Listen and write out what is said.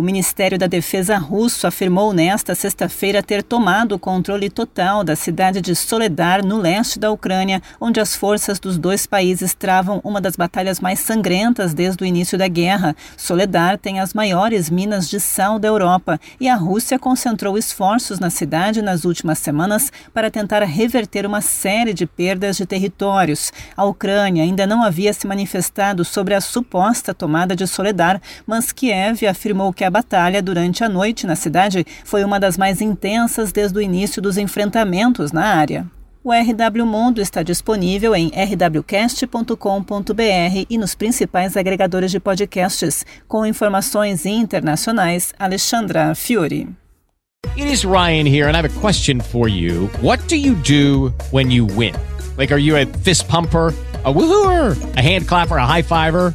O Ministério da Defesa russo afirmou nesta sexta-feira ter tomado o controle total da cidade de Soledar, no leste da Ucrânia, onde as forças dos dois países travam uma das batalhas mais sangrentas desde o início da guerra. Soledar tem as maiores minas de sal da Europa e a Rússia concentrou esforços na cidade nas últimas semanas para tentar reverter uma série de perdas de territórios. A Ucrânia ainda não havia se manifestado sobre a suposta tomada de Soledar, mas Kiev afirmou que a batalha durante a noite na cidade foi uma das mais intensas desde o início dos enfrentamentos na área. O RW Mundo está disponível em rwcast.com.br e nos principais agregadores de podcasts. Com informações internacionais, Alexandra Fiore. It is Ryan here and I have a question for you. What do you do when you win? Like, are you a fist pumper? a woohooer, a hand clapper, a high fiver.